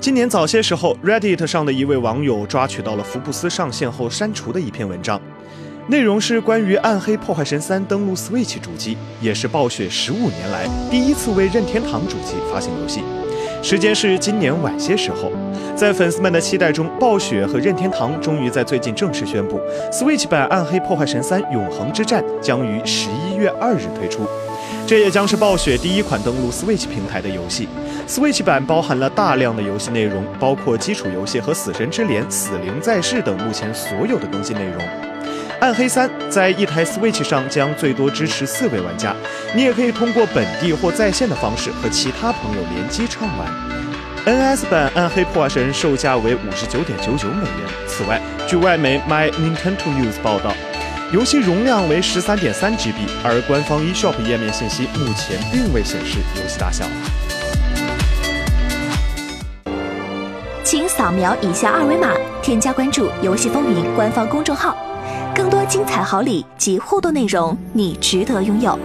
今年早些时候，Reddit 上的一位网友抓取到了福布斯上线后删除的一篇文章，内容是关于《暗黑破坏神三》登陆 Switch 主机，也是暴雪十五年来第一次为任天堂主机发行游戏。时间是今年晚些时候，在粉丝们的期待中，暴雪和任天堂终于在最近正式宣布，Switch 版《暗黑破坏神三：永恒之战》将于十一月二日推出。这也将是暴雪第一款登陆 Switch 平台的游戏。Switch 版包含了大量的游戏内容，包括基础游戏和《死神之镰》《死灵在世》等目前所有的更新内容。《暗黑三》在一台 Switch 上将最多支持四位玩家，你也可以通过本地或在线的方式和其他朋友联机畅玩。NS 版《暗黑破坏神》售价为五十九点九九美元。此外，据外媒 My Nintendo News 报道，游戏容量为十三点三 GB，而官方 eShop 页面信息目前并未显示游戏大小。请扫描以下二维码，添加关注“游戏风云”官方公众号。更多精彩好礼及互动内容，你值得拥有。